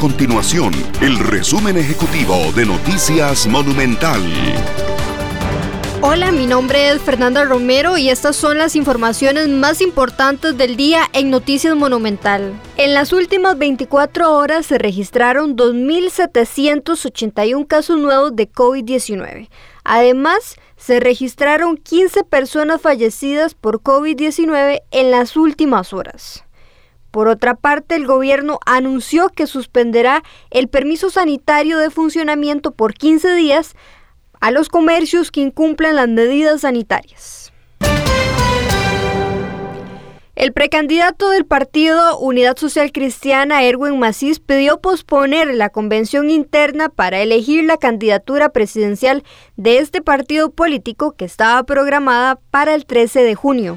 continuación el resumen ejecutivo de Noticias Monumental. Hola, mi nombre es Fernanda Romero y estas son las informaciones más importantes del día en Noticias Monumental. En las últimas 24 horas se registraron 2.781 casos nuevos de COVID-19. Además, se registraron 15 personas fallecidas por COVID-19 en las últimas horas. Por otra parte, el gobierno anunció que suspenderá el permiso sanitario de funcionamiento por 15 días a los comercios que incumplan las medidas sanitarias. El precandidato del partido Unidad Social Cristiana, Erwin Macís, pidió posponer la convención interna para elegir la candidatura presidencial de este partido político que estaba programada para el 13 de junio.